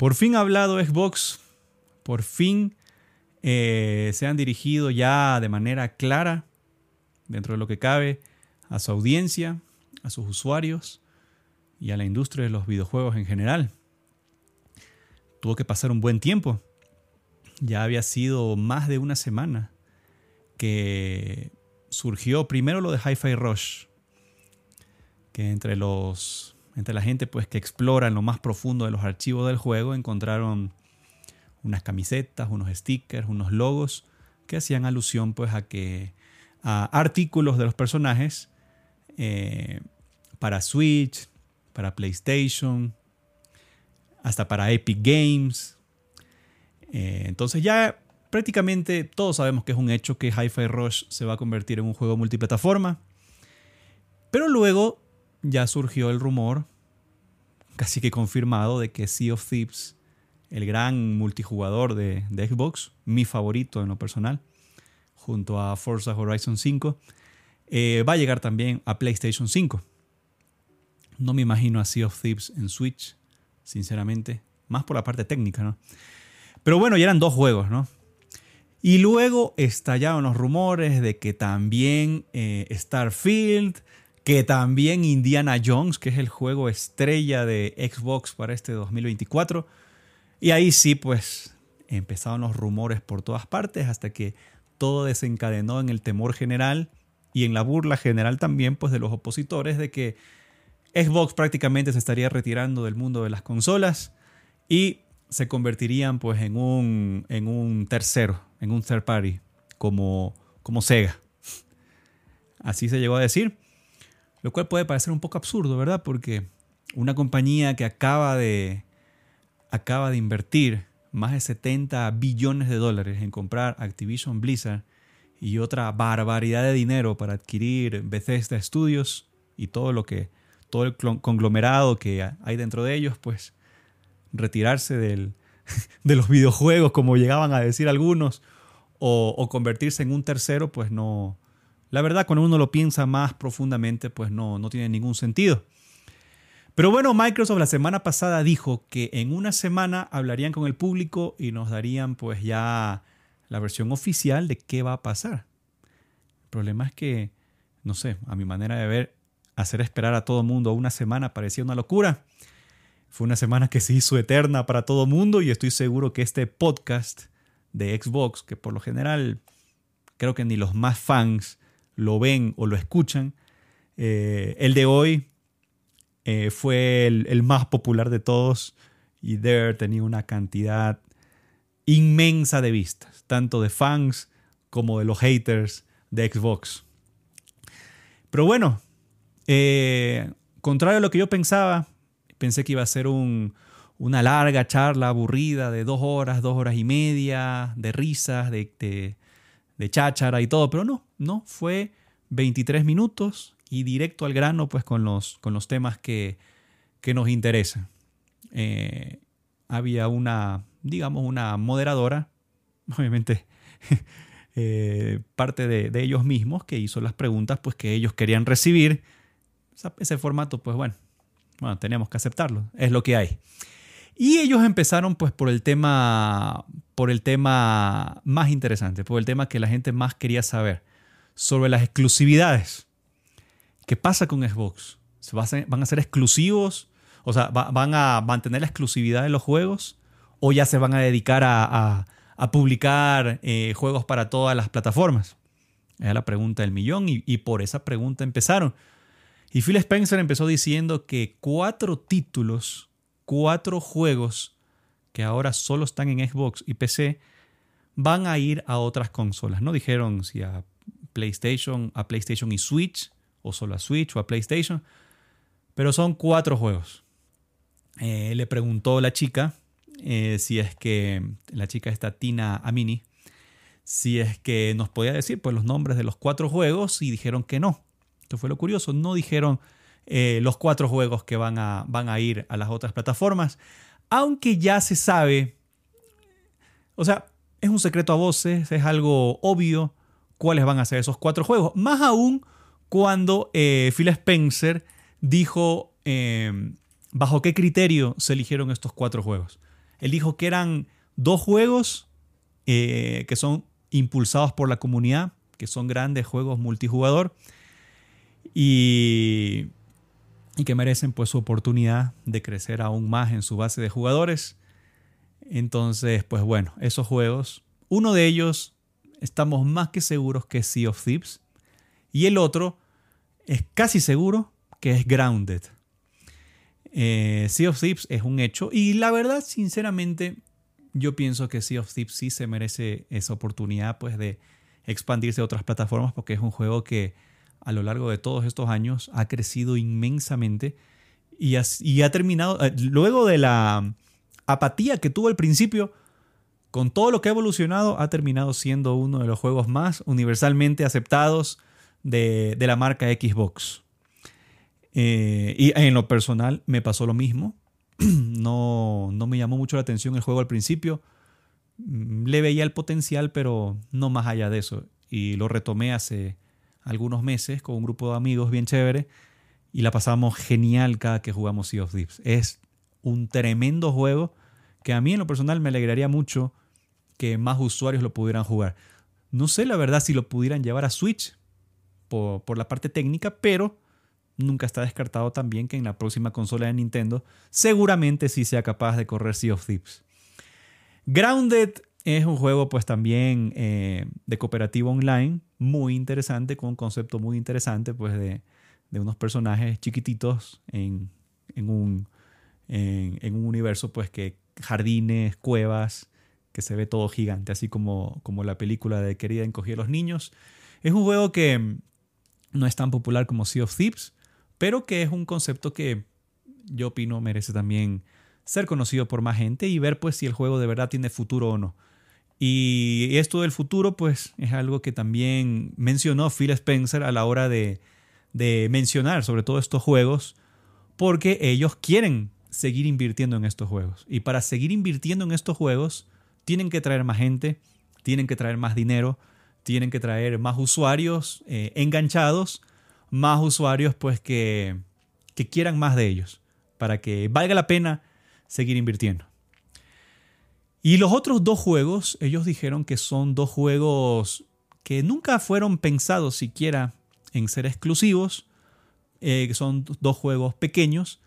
Por fin ha hablado Xbox, por fin eh, se han dirigido ya de manera clara, dentro de lo que cabe, a su audiencia, a sus usuarios y a la industria de los videojuegos en general. Tuvo que pasar un buen tiempo. Ya había sido más de una semana que surgió primero lo de Hi-Fi Rush, que entre los entre la gente pues que explora en lo más profundo de los archivos del juego encontraron unas camisetas, unos stickers, unos logos que hacían alusión pues a que a artículos de los personajes eh, para Switch, para PlayStation, hasta para Epic Games. Eh, entonces ya prácticamente todos sabemos que es un hecho que Hi-Fi Rush se va a convertir en un juego multiplataforma. Pero luego ya surgió el rumor, casi que confirmado, de que Sea of Thieves, el gran multijugador de, Xbox, mi favorito en lo personal, junto a Forza Horizon 5, eh, va a llegar también a PlayStation 5. No me imagino a Sea of Thieves en Switch, sinceramente, más por la parte técnica, ¿no? Pero bueno, ya eran dos juegos, ¿no? Y luego estallaron los rumores de que también eh, Starfield, que también Indiana Jones, que es el juego estrella de Xbox para este 2024. Y ahí sí, pues empezaron los rumores por todas partes hasta que todo desencadenó en el temor general y en la burla general también, pues de los opositores de que Xbox prácticamente se estaría retirando del mundo de las consolas y se convertirían pues en un, en un tercero, en un third party, como, como Sega. Así se llegó a decir. Lo cual puede parecer un poco absurdo, ¿verdad? Porque una compañía que acaba de, acaba de invertir más de 70 billones de dólares en comprar Activision Blizzard y otra barbaridad de dinero para adquirir Bethesda Studios y todo lo que todo el conglomerado que hay dentro de ellos, pues retirarse del, de los videojuegos, como llegaban a decir algunos, o, o convertirse en un tercero, pues no, la verdad, cuando uno lo piensa más profundamente, pues no, no tiene ningún sentido. Pero bueno, Microsoft la semana pasada dijo que en una semana hablarían con el público y nos darían pues ya la versión oficial de qué va a pasar. El problema es que, no sé, a mi manera de ver, hacer esperar a todo mundo una semana parecía una locura. Fue una semana que se hizo eterna para todo mundo y estoy seguro que este podcast de Xbox, que por lo general creo que ni los más fans lo ven o lo escuchan. Eh, el de hoy eh, fue el, más popular de todos y There tenía una cantidad inmensa de vistas, tanto de fans como de los haters de Xbox. Pero bueno, eh, contrario a lo que yo pensaba, pensé que iba a ser una larga charla aburrida de dos horas, dos horas y media, de risas, de, de cháchara y todo, pero no, no, fue 23 minutos y directo al grano pues con los, con los temas que, nos interesan. Eh, había una, digamos, una moderadora, obviamente eh, parte de, ellos mismos, que hizo las preguntas pues que ellos querían recibir. ese formato pues bueno, bueno, tenemos que aceptarlo, es lo que hay. Y ellos empezaron pues por el tema por el tema más interesante, por el tema que la gente más quería saber, sobre las exclusividades. ¿Qué pasa con Xbox? ¿Se ¿Van a ser exclusivos? O sea, ¿van a mantener la exclusividad de los juegos? ¿O ya se van a dedicar a, publicar eh, juegos para todas las plataformas? Es la pregunta del millón y, y por esa pregunta empezaron. Y Phil Spencer empezó diciendo que cuatro títulos cuatro juegos que ahora solo están en Xbox y PC van a ir a otras consolas. No dijeron si a PlayStation, a PlayStation y Switch, o solo a Switch o a PlayStation, pero son cuatro juegos. Eh, le preguntó la chica eh, si es que la chica está Tina Amini, si es que nos podía decir pues, los nombres de los cuatro juegos y dijeron que no. Esto fue lo curioso, no dijeron eh, los cuatro juegos que van a, van a ir a las otras plataformas. Aunque ya se sabe, o sea, es un secreto a voces, es algo obvio cuáles van a ser esos cuatro juegos. Más aún cuando eh, Phil Spencer dijo em, bajo qué criterio se eligieron estos cuatro juegos. Él dijo que eran dos juegos eh, que son impulsados por la comunidad, que son grandes juegos multijugador y, y que merecen pues su oportunidad de crecer aún más en su base de jugadores. Entonces, pues bueno, esos juegos, uno de ellos estamos más que seguros que es Sea of Thieves y el otro es casi seguro que es Grounded. Eh, sea of Thieves es un hecho y la verdad, sinceramente, yo pienso que Sea of Thieves sí se merece esa oportunidad pues de expandirse a otras plataformas porque es un juego que a lo largo de todos estos años ha crecido inmensamente y ha, terminado, eh, luego de la apatía que tuvo al principio, con todo lo que ha evolucionado, ha terminado siendo uno de los juegos más universalmente aceptados de, la marca Xbox. Eh, y en lo personal me pasó lo mismo. no, no me llamó mucho la atención el juego al principio. Mm, le veía el potencial, pero no más allá de eso. Y lo retomé hace algunos meses con un grupo de amigos bien chévere y la pasamos genial cada que jugamos Sea of Thieves. Es un tremendo juego que a mí en lo personal me alegraría mucho que más usuarios lo pudieran jugar. No sé la verdad si lo pudieran llevar a Switch por, por la parte técnica, pero nunca está descartado también que en la próxima consola de Nintendo seguramente sí sea capaz de correr Sea of Thieves. Grounded es un juego pues también eh, de cooperativo online, muy interesante, con un concepto muy interesante pues de, unos personajes chiquititos en, un, en, un universo pues que jardines, cuevas, que se ve todo gigante, así como, como la película de Querida encogía a los niños. Es un juego que no es tan popular como Sea of Thieves, pero que es un concepto que yo opino merece también ser conocido por más gente y ver pues si el juego de verdad tiene futuro o no. Y esto del futuro pues es algo que también mencionó Phil Spencer a la hora de, de mencionar sobre todo estos juegos porque ellos quieren seguir invirtiendo en estos juegos. Y para seguir invirtiendo en estos juegos tienen que traer más gente, tienen que traer más dinero, tienen que traer más usuarios eh, enganchados más usuarios pues que, que quieran más de ellos, para que valga la pena seguir invirtiendo. Y los otros dos juegos, ellos dijeron que son dos juegos que nunca fueron pensados siquiera en ser exclusivos, eh, que son dos juegos pequeños,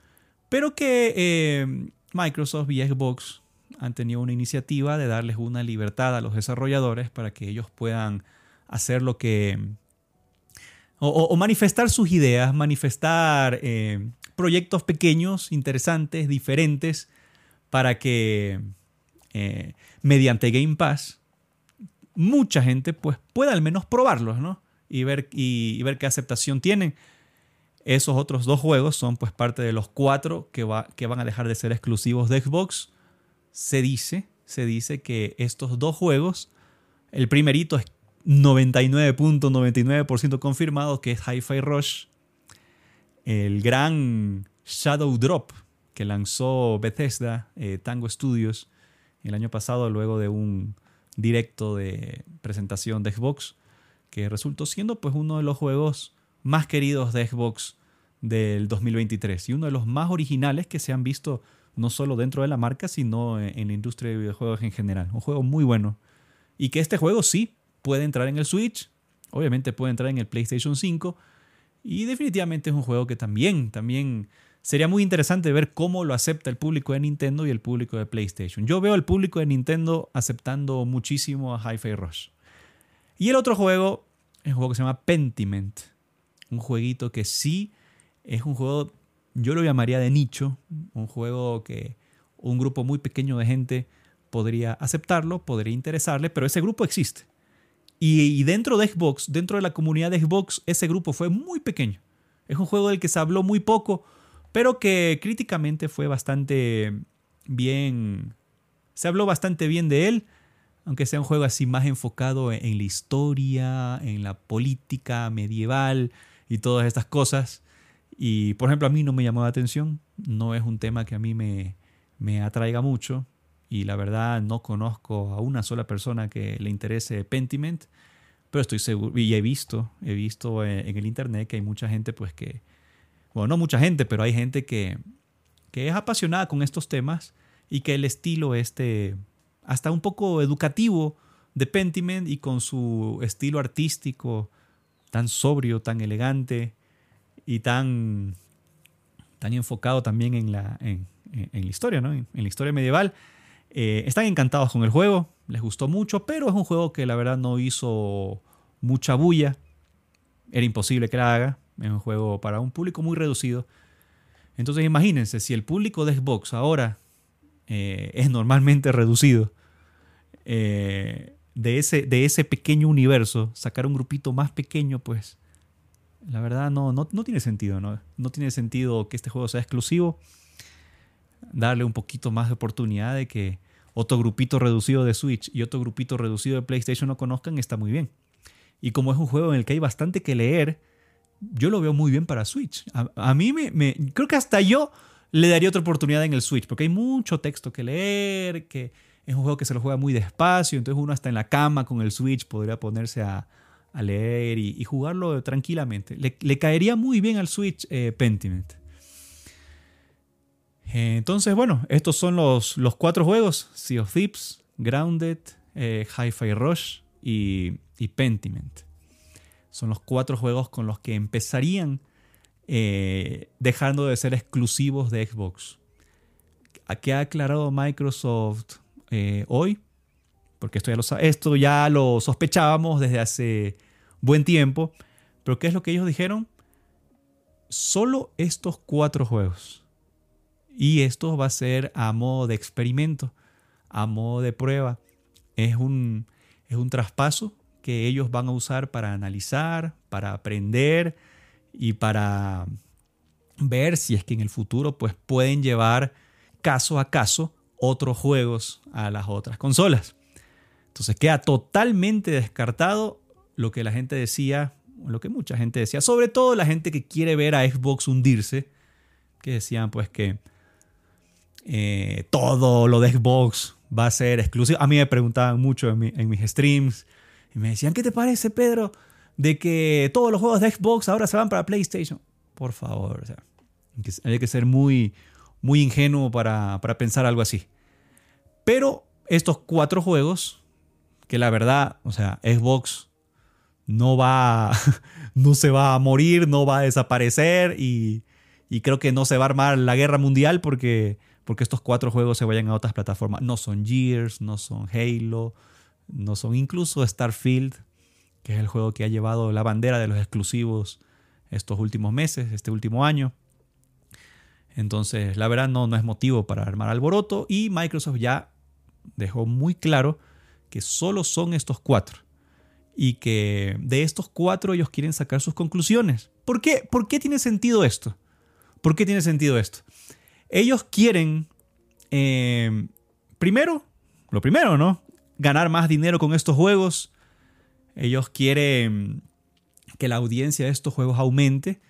pero que eh, Microsoft y Xbox han tenido una iniciativa de darles una libertad a los desarrolladores para que ellos puedan hacer lo que, o, manifestar sus ideas, manifestar eh, proyectos pequeños, interesantes, diferentes, para que eh, mediante Game Pass mucha gente pues, pueda al menos probarlos ¿no? y, ver, y, ver qué aceptación tienen. Esos otros dos juegos son pues parte de los cuatro que, va, que van a dejar de ser exclusivos de Xbox. Se dice, se dice que estos dos juegos, el primerito es 99.99% confirmado que es Hi-Fi Rush, el gran Shadow Drop que lanzó Bethesda, eh, Tango Studios, el año pasado luego de un directo de presentación de Xbox, que resultó siendo pues uno de los juegos más queridos de Xbox del 2023 y uno de los más originales que se han visto no solo dentro de la marca, sino en la industria de videojuegos en general. Un juego muy bueno. Y que este juego sí puede entrar en el Switch, obviamente puede entrar en el PlayStation 5 y definitivamente es un juego que también, también sería muy interesante ver cómo lo acepta el público de Nintendo y el público de PlayStation. Yo veo al público de Nintendo aceptando muchísimo a Hi-Fi Rush. Y el otro juego es un juego que se llama Pentiment, un jueguito que sí es un juego, yo lo llamaría de nicho, un juego que un grupo muy pequeño de gente podría aceptarlo, podría interesarle, pero ese grupo existe. Y, dentro de Xbox, dentro de la comunidad de Xbox, ese grupo fue muy pequeño. Es un juego del que se habló muy poco, pero que críticamente fue bastante bien. Se habló bastante bien de él, aunque sea un juego así más enfocado en, la historia, en la política medieval y todas estas cosas. Y por ejemplo, a mí no me llamó la atención, no es un tema que a mí me, me atraiga mucho y la verdad no conozco a una sola persona que le interese Pentiment, pero estoy seguro, y he visto, he visto eh, en el internet que hay mucha gente pues que, bueno, no mucha gente, pero hay gente que, que es apasionada con estos temas y que el estilo este, hasta un poco educativo de Pentiment y con su estilo artístico tan sobrio, tan elegante y tan, tan enfocado también en la, en, la historia, ¿no? en, la historia medieval. Eh, están encantados con el juego, les gustó mucho, pero es un juego que la verdad no hizo mucha bulla. Era imposible que la haga. Es un juego para un público muy reducido. Entonces imagínense, si el público de Xbox ahora eh, es normalmente reducido, eh, de, ese, de ese pequeño universo, sacar un grupito más pequeño, pues la verdad no, no, no tiene sentido. ¿no? no tiene sentido que este juego sea exclusivo. Darle un poquito más de oportunidad de que otro grupito reducido de Switch y otro grupito reducido de PlayStation no conozcan está muy bien. Y como es un juego en el que hay bastante que leer, yo lo veo muy bien para Switch. A, mí me, Creo que hasta yo le daría otra oportunidad en el Switch, porque hay mucho texto que leer, que es un juego que se lo juega muy despacio, entonces uno hasta en la cama con el Switch podría ponerse a, leer y, jugarlo tranquilamente. Le, caería muy bien al Switch eh, Pentiment. entonces, bueno, estos son los, los cuatro juegos: Sea of Thieves, Grounded, eh, Hi-Fi Rush y, y Pentiment. Son los cuatro juegos con los que empezarían eh, dejando de ser exclusivos de Xbox. ¿Qué ha aclarado Microsoft eh, hoy? Porque esto ya, lo, esto ya lo sospechábamos desde hace buen tiempo. Pero ¿qué es lo que ellos dijeron? Solo estos cuatro juegos. Y esto va a ser a modo de experimento, a modo de prueba. Es un, es un traspaso que ellos van a usar para analizar, para aprender y para ver si es que en el futuro pues pueden llevar caso a caso otros juegos a las otras consolas. Entonces queda totalmente descartado lo que la gente decía, lo que mucha gente decía, sobre todo la gente que quiere ver a Xbox hundirse, que decían pues que eh, todo lo de Xbox va a ser exclusivo. A mí me preguntaban mucho en mis streams, y me decían, ¿qué te parece, Pedro, de que todos los juegos de Xbox ahora se van para PlayStation? Por favor, o sea, hay que ser muy, muy ingenuo para, pensar algo así. Pero estos cuatro juegos, que la verdad, o sea, Xbox no va, no se va a morir, no va a desaparecer y, y, creo que no se va a armar la guerra mundial porque, porque estos cuatro juegos se vayan a otras plataformas. No son Gears, no son Halo, no son incluso Starfield, que es el juego que ha llevado la bandera de los exclusivos estos últimos meses, este último año. Entonces, la verdad no, no es motivo para armar alboroto y Microsoft ya dejó muy claro que solo son estos cuatro y que de estos cuatro ellos quieren sacar sus conclusiones. ¿Por qué? ¿Por qué tiene sentido esto? ¿Por qué tiene sentido esto? Ellos quieren, eh, primero, lo primero, ¿no? Ganar más dinero con estos juegos. Ellos quieren que la audiencia de estos juegos aumente,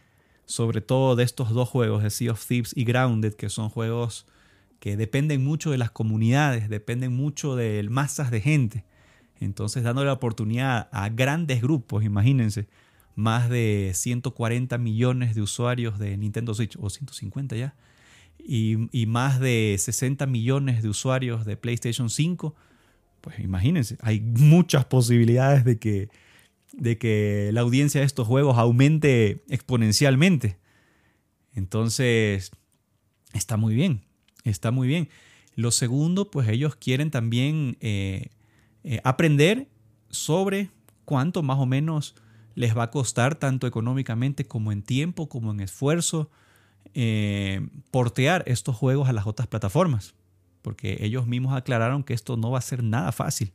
sobre todo de estos dos juegos, de Sea of Thieves y Grounded, que son juegos que dependen mucho de las comunidades, dependen mucho de masas de gente. Entonces, dándole la oportunidad a grandes grupos, imagínense, más de 140 millones de usuarios de Nintendo Switch, o 150 ya, y, y más de 60 millones de usuarios de PlayStation 5, pues imagínense, hay muchas posibilidades de que, de que la audiencia de estos juegos aumente exponencialmente. Entonces, está muy bien, está muy bien. Lo segundo, pues ellos quieren también eh, eh, aprender sobre cuánto más o menos les va a costar, tanto económicamente como en tiempo, como en esfuerzo, eh, portear estos juegos a las otras plataformas porque ellos mismos aclararon que esto no va a ser nada fácil.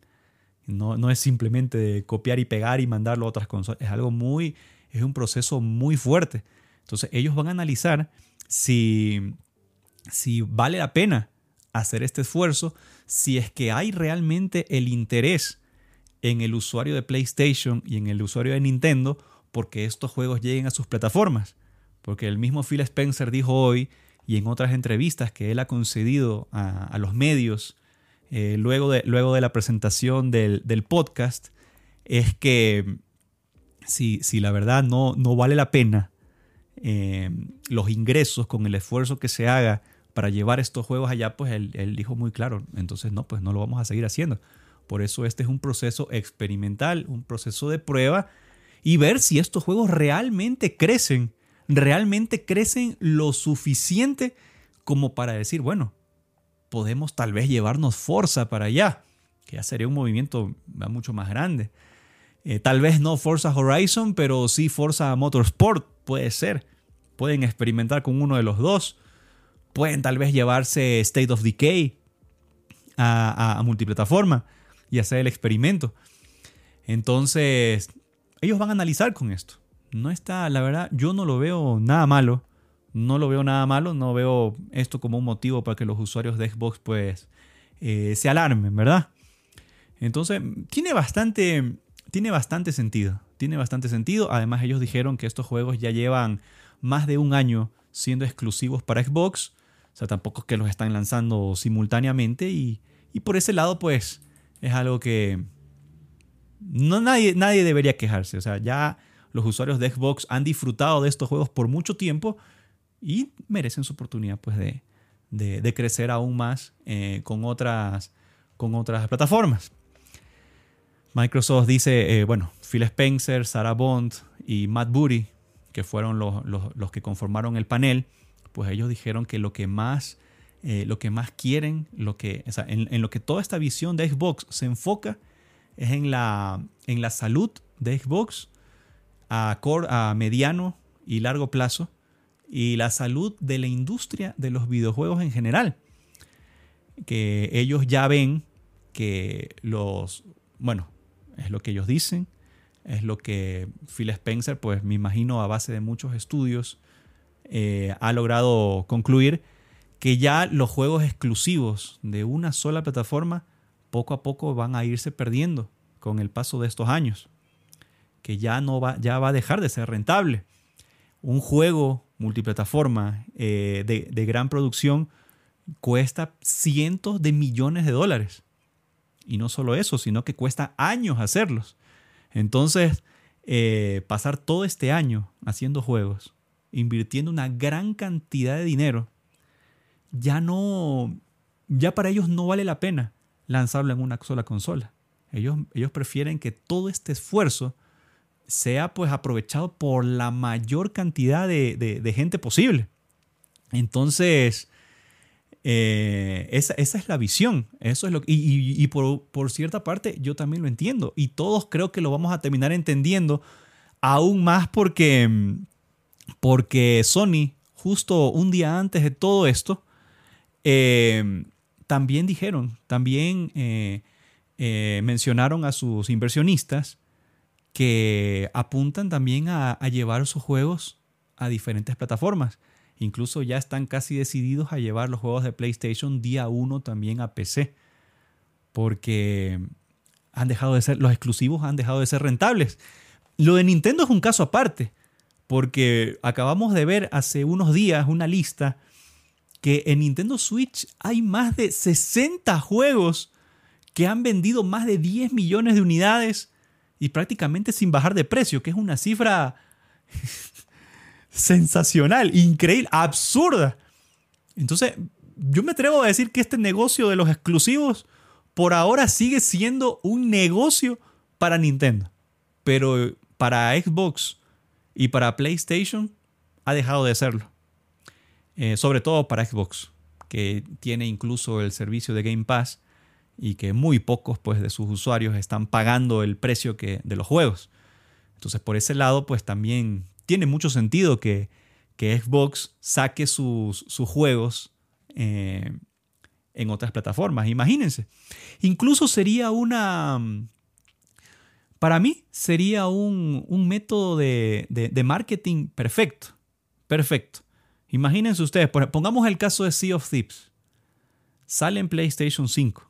No, no es simplemente copiar y pegar y mandarlo a otras consolas. Es algo muy, es un proceso muy fuerte. Entonces ellos van a analizar si, si vale la pena hacer este esfuerzo, si es que hay realmente el interés en el usuario de PlayStation y en el usuario de Nintendo porque estos juegos lleguen a sus plataformas. Porque el mismo Phil Spencer dijo hoy y en otras entrevistas que él ha concedido a, los medios eh, luego, de, luego de la presentación del, podcast, es que si, si, la verdad no, no vale la pena eh, los ingresos con el esfuerzo que se haga para llevar estos juegos allá, pues él, él dijo muy claro, entonces no, pues no lo vamos a seguir haciendo. Por eso este es un proceso experimental, un proceso de prueba y ver si estos juegos realmente crecen, realmente crecen lo suficiente como para decir, bueno, podemos tal vez llevarnos Forza para allá, que ya sería un movimiento mucho más grande. Eh, tal vez no Forza Horizon, pero sí Forza Motorsport, puede ser. Pueden experimentar con uno de los dos. Pueden tal vez llevarse State of Decay a, a multiplataforma y hacer el experimento. Entonces, ellos van a analizar con esto. No está, la verdad, yo no lo veo nada malo. No lo veo nada malo. No veo esto como un motivo para que los usuarios de Xbox pues eh, se alarmen, ¿verdad? Entonces, tiene bastante, tiene bastante sentido. Tiene bastante sentido. Además, ellos dijeron que estos juegos ya llevan más de un año siendo exclusivos para Xbox. O sea, tampoco es que los están lanzando simultáneamente. Y, y por ese lado, pues, es algo que no nadie, nadie debería quejarse. O sea, ya los usuarios de Xbox han disfrutado de estos juegos por mucho tiempo y merecen su oportunidad pues, de, de, crecer aún más eh, con, otras, con otras plataformas. Microsoft dice, eh, bueno, Phil Spencer, Sarah Bond y Matt Booty, que fueron los, los, que conformaron el panel, pues ellos dijeron que lo que más, eh, lo que más quieren, lo que, en, en, lo que toda esta visión de Xbox se enfoca, es en la, en la salud de Xbox a, mediano y largo plazo y la salud de la industria de los videojuegos en general. Que ellos ya ven que los, bueno, es lo que ellos dicen, es lo que Phil Spencer, pues me imagino a base de muchos estudios, eh, ha logrado concluir que ya los juegos exclusivos de una sola plataforma poco a poco van a irse perdiendo con el paso de estos años, que ya no va, ya va a dejar de ser rentable. Un juego multiplataforma eh, de, de gran producción cuesta cientos de millones de dólares. Y no solo eso, sino que cuesta años hacerlos. Entonces, eh, pasar todo este año haciendo juegos, invirtiendo una gran cantidad de dinero, ya no, ya para ellos no vale la pena lanzarlo en una sola consola. Ellos, ellos prefieren que todo este esfuerzo sea pues aprovechado por la mayor cantidad de, gente posible. Entonces, eh, esa, es la visión. Eso es lo, y, y, por, por, cierta parte yo también lo entiendo. Y todos creo que lo vamos a terminar entendiendo aún más porque, porque Sony, justo un día antes de todo esto, eh, también dijeron, también eh, mencionaron a sus inversionistas que apuntan también a, llevar sus juegos a diferentes plataformas. Incluso ya están casi decididos a llevar los juegos de PlayStation día 1 también a PC. Porque han dejado de ser, los exclusivos han dejado de ser rentables. Lo de Nintendo es un caso aparte. Porque acabamos de ver hace unos días una lista que en Nintendo Switch hay más de 60 juegos que han vendido más de 10 millones de unidades y prácticamente sin bajar de precio, que es una cifra sensacional, increíble, absurda. Entonces, yo me atrevo a decir que este negocio de los exclusivos por ahora sigue siendo un negocio para Nintendo, pero para Xbox y para PlayStation ha dejado de serlo. Eh, sobre todo para Xbox, que tiene incluso el servicio de Game Pass y que muy pocos pues, de sus usuarios están pagando el precio que, de los juegos. Entonces, por ese lado, pues también tiene mucho sentido que, que Xbox saque sus, sus juegos eh, en otras plataformas. Imagínense. Incluso sería una... Para mí sería un, un método de, de, de, marketing perfecto. Perfecto. Imagínense ustedes, pongamos el caso de Sea of Thieves. Sale en PlayStation 5.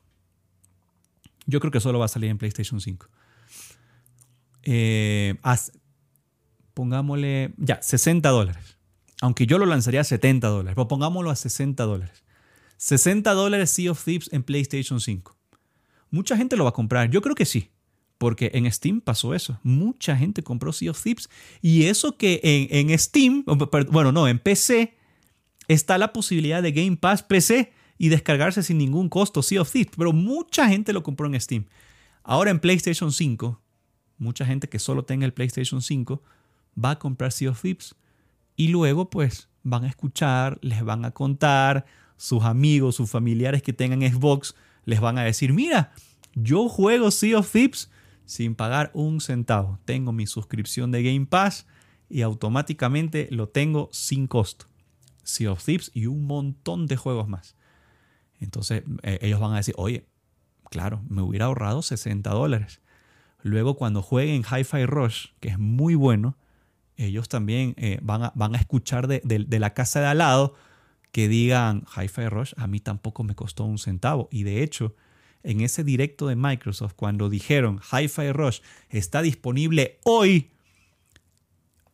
Yo creo que solo va a salir en PlayStation 5. Eh, pongámosle, ya, 60 dólares. Aunque yo lo lanzaría a 70 dólares, pero pongámoslo a 60 dólares. 60 dólares Sea of Thieves en PlayStation 5. Mucha gente lo va a comprar. Yo creo que sí. Porque en Steam pasó eso. Mucha gente compró Sea of Thieves. Y eso que en, en Steam, bueno, no, en PC, está la posibilidad de Game Pass PC y descargarse sin ningún costo Sea of Thieves, pero mucha gente lo compró en Steam. Ahora en PlayStation 5, mucha gente que solo tenga el PlayStation 5 va a comprar Sea of Thieves y luego pues van a escuchar, les van a contar, sus amigos, sus familiares que tengan Xbox les van a decir, mira, yo juego Sea of Thieves sin pagar un centavo. Tengo mi suscripción de Game Pass y automáticamente lo tengo sin costo. Sea of Thieves y un montón de juegos más. Entonces eh, ellos van a decir, oye, claro, me hubiera ahorrado 60 dólares. Luego cuando jueguen Hi-Fi Rush, que es muy bueno, ellos también eh, van, a, escuchar de, de, la casa de al lado que digan Hi-Fi Rush, a mí tampoco me costó un centavo. Y de hecho, en ese directo de Microsoft, cuando dijeron Hi-Fi Rush está disponible hoy,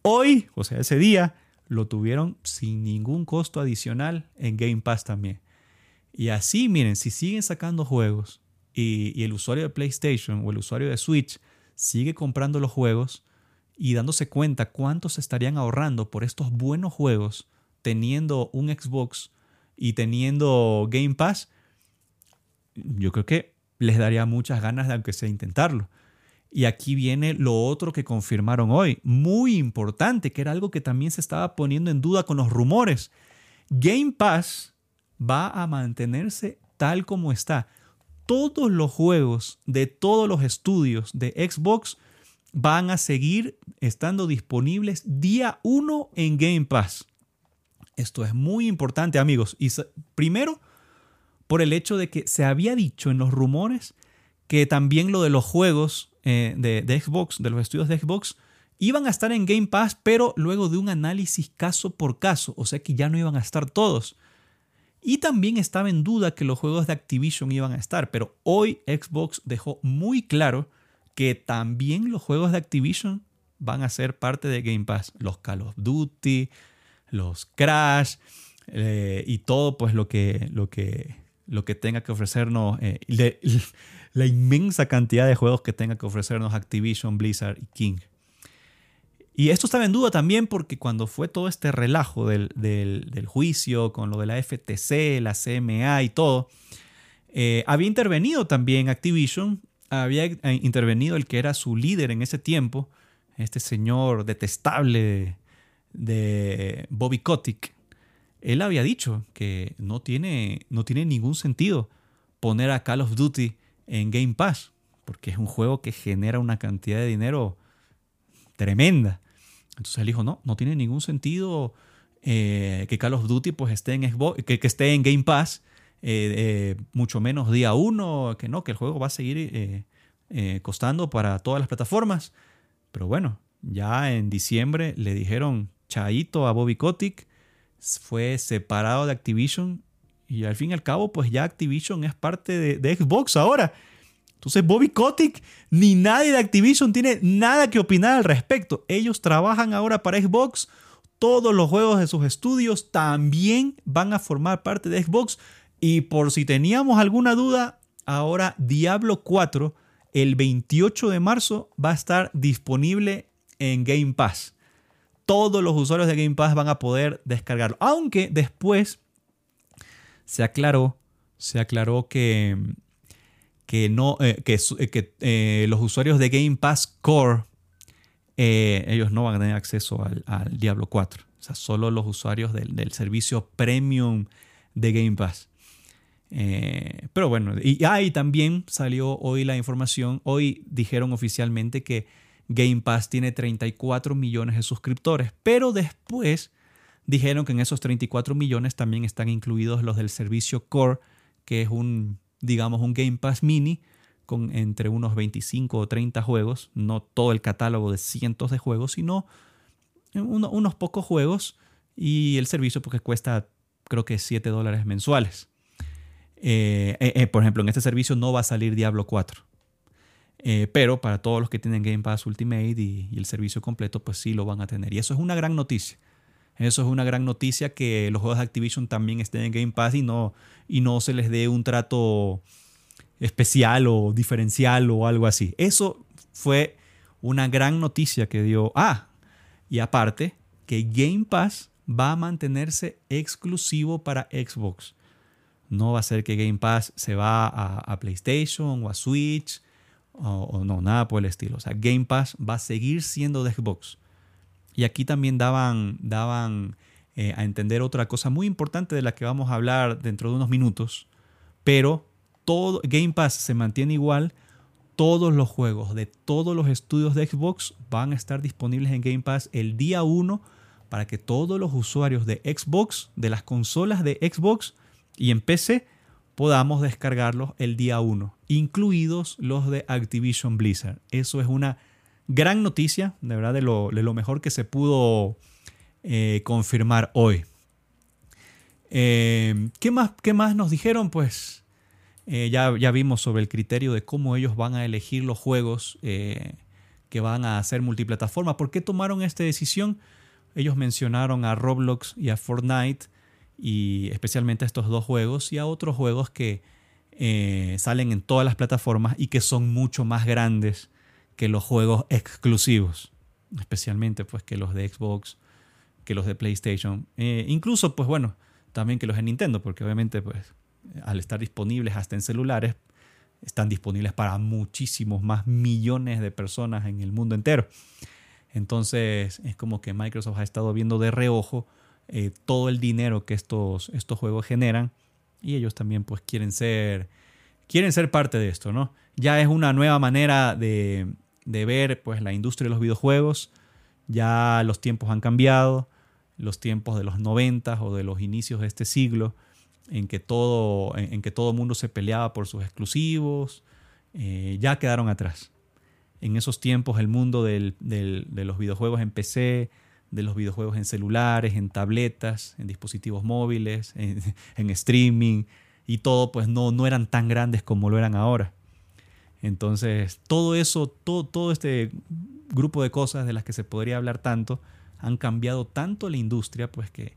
hoy, o sea, ese día, lo tuvieron sin ningún costo adicional en Game Pass también. Y así, miren, si siguen sacando juegos y, el usuario de PlayStation o el usuario de Switch sigue comprando los juegos y dándose cuenta cuánto se estarían ahorrando por estos buenos juegos teniendo un Xbox y teniendo Game Pass, yo creo que les daría muchas ganas de aunque sea intentarlo. Y aquí viene lo otro que confirmaron hoy, muy importante, que era algo que también se estaba poniendo en duda con los rumores. Game Pass va a mantenerse tal como está. Todos los juegos de todos los estudios de Xbox van a seguir estando disponibles día 1 en Game Pass. Esto es muy importante, amigos. Y primero, por el hecho de que se había dicho en los rumores que también lo de los juegos eh, de, Xbox, de los estudios de Xbox, iban a estar en Game Pass, pero luego de un análisis caso por caso, o sea que ya no iban a estar todos. Y también estaba en duda que los juegos de Activision iban a estar, pero hoy Xbox dejó muy claro que también los juegos de Activision van a ser parte de Game Pass. Los Call of Duty, los Crash eh, y todo pues lo que, lo que, lo que tenga que ofrecernos. Eh, la inmensa cantidad de juegos que tenga que ofrecernos Activision, Blizzard y King. Y esto estaba en duda también porque cuando fue todo este relajo del, juicio con lo de la FTC, la CMA y todo, eh, había intervenido también Activision, había intervenido el que era su líder en ese tiempo, este señor detestable de, Bobby Kotick. Él había dicho que no tiene, no tiene ningún sentido poner a Call of Duty en Game Pass, porque es un juego que genera una cantidad de dinero tremenda. Entonces él dijo, no, no tiene ningún sentido eh, que Call of Duty pues esté en, que, esté en Game Pass, eh, eh, mucho menos día uno, que no, que el juego va a seguir costando para todas las plataformas. Pero bueno, ya en diciembre le dijeron chaito a Bobby Kotick, fue separado de Activision y al fin y al cabo, pues ya Activision es parte de, Xbox ahora. Entonces Bobby Kotick ni nadie de Activision tiene nada que opinar al respecto. Ellos trabajan ahora para Xbox. Todos los juegos de sus estudios también van a formar parte de Xbox. Y por si teníamos alguna duda, ahora Diablo 4 el 28 de marzo va a estar disponible en Game Pass. Todos los usuarios de Game Pass van a poder descargarlo. Aunque después se aclaró, se aclaró que, que, no, eh, que, que eh, los usuarios de Game Pass Core, eh, ellos no van a tener acceso al, Diablo 4. O sea, solo los usuarios del, servicio premium de Game Pass. pero bueno, y ahí también salió hoy la información, hoy dijeron oficialmente que Game Pass tiene 34 millones de suscriptores, pero después dijeron que en esos 34 millones también están incluidos los del servicio Core, que es un, digamos, un Game Pass mini con entre unos 25 o 30 juegos, no todo el catálogo de cientos de juegos, sino unos pocos juegos y el servicio porque cuesta creo que 7 dólares mensuales. Eh, eh, eh, por ejemplo, en este servicio no va a salir Diablo 4. pero para todos los que tienen Game Pass Ultimate y, el servicio completo, pues sí lo van a tener. Y eso es una gran noticia. Eso es una gran noticia que los juegos de Activision también estén en Game Pass y no, y no se les dé un trato especial o diferencial o algo así. Eso fue una gran noticia que dio. Ah, y aparte, que Game Pass va a mantenerse exclusivo para Xbox. No va a ser que Game Pass se va a, PlayStation o a Switch o, no, nada por el estilo. O sea, Game Pass va a seguir siendo de Xbox. Y aquí también daban, daban eh, a entender otra cosa muy importante de la que vamos a hablar dentro de unos minutos. Pero todo Game Pass se mantiene igual. Todos los juegos de todos los estudios de Xbox van a estar disponibles en Game Pass el día 1 para que todos los usuarios de Xbox, de las consolas de Xbox y en PC, podamos descargarlos el día 1, incluidos los de Activision Blizzard. Eso es una gran noticia, de verdad, de lo, mejor que se pudo eh, confirmar hoy. Eh, ¿qué, más, ¿Qué más nos dijeron? Pues eh, ya, ya, vimos sobre el criterio de cómo ellos van a elegir los juegos que van a hacer multiplataforma. ¿Por qué tomaron esta decisión? Ellos mencionaron a Roblox y a Fortnite, y especialmente a estos dos juegos, y a otros juegos que salen en todas las plataformas y que son mucho más grandes que los juegos exclusivos, especialmente pues que los de Xbox, que los de PlayStation, incluso pues bueno, también que los de Nintendo, porque obviamente pues al estar disponibles hasta en celulares, están disponibles para muchísimos más millones de personas en el mundo entero. Entonces es como que Microsoft ha estado viendo de reojo eh, todo el dinero que estos, estos juegos generan y ellos también pues quieren ser, quieren ser parte de esto, ¿no? Ya es una nueva manera de, de ver pues la industria de los videojuegos, ya los tiempos han cambiado, los tiempos de los 90 o de los inicios de este siglo, en que todo, en, que todo mundo se peleaba por sus exclusivos, eh, ya quedaron atrás. En esos tiempos el mundo de los videojuegos en PC, de los videojuegos en celulares, en tabletas, en dispositivos móviles, en, streaming y todo, pues no, no eran tan grandes como lo eran ahora. Entonces, todo eso, todo, todo este grupo de cosas de las que se podría hablar tanto, han cambiado tanto la industria, pues que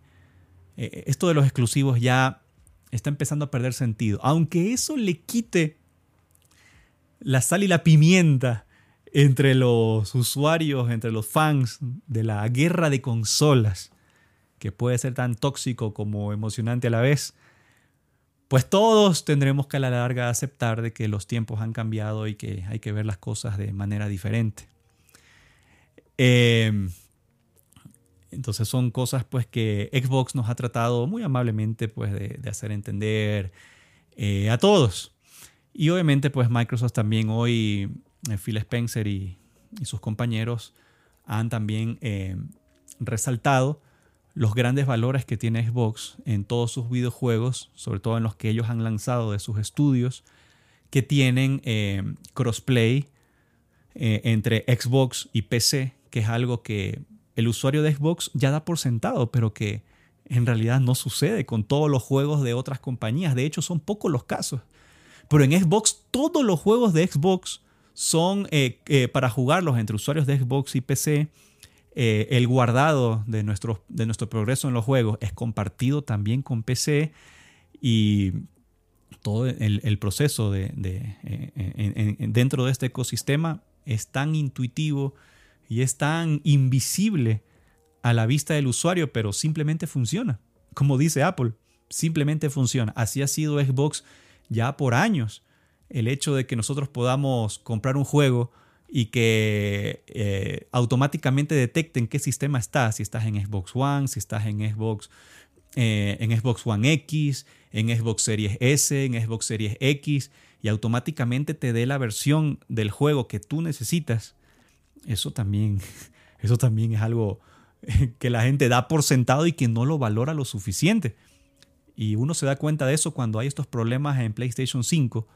eh, esto de los exclusivos ya está empezando a perder sentido. Aunque eso le quite la sal y la pimienta entre los usuarios, entre los fans de la guerra de consolas, que puede ser tan tóxico como emocionante a la vez, pues todos tendremos que a la larga aceptar de que los tiempos han cambiado y que hay que ver las cosas de manera diferente. Eh, entonces son cosas pues que Xbox nos ha tratado muy amablemente pues de, hacer entender eh, a todos. Y obviamente pues Microsoft también hoy, eh, Phil Spencer y, sus compañeros han también eh, resaltado los grandes valores que tiene Xbox en todos sus videojuegos, sobre todo en los que ellos han lanzado de sus estudios, que tienen crossplay entre Xbox y PC, que es algo que el usuario de Xbox ya da por sentado, pero que en realidad no sucede con todos los juegos de otras compañías. De hecho, son pocos los casos. Pero en Xbox, todos los juegos de Xbox son eh, eh, para jugarlos entre usuarios de Xbox y PC. Eh, el guardado de nuestro, de nuestro progreso en los juegos es compartido también con PC y todo el, proceso de, dentro de este ecosistema es tan intuitivo y es tan invisible a la vista del usuario, pero simplemente funciona. Como dice Apple, simplemente funciona. Así ha sido Xbox ya por años. El hecho de que nosotros podamos comprar un juego y que eh, automáticamente detecten qué sistema está, si estás en Xbox One, si estás en Xbox, eh, en Xbox One X, en Xbox Series S, en Xbox Series X, y automáticamente te dé la versión del juego que tú necesitas eso también, eso también es algo que la gente da por sentado y que no lo valora lo suficiente. Y uno se da cuenta de eso cuando hay estos problemas en PlayStation 5,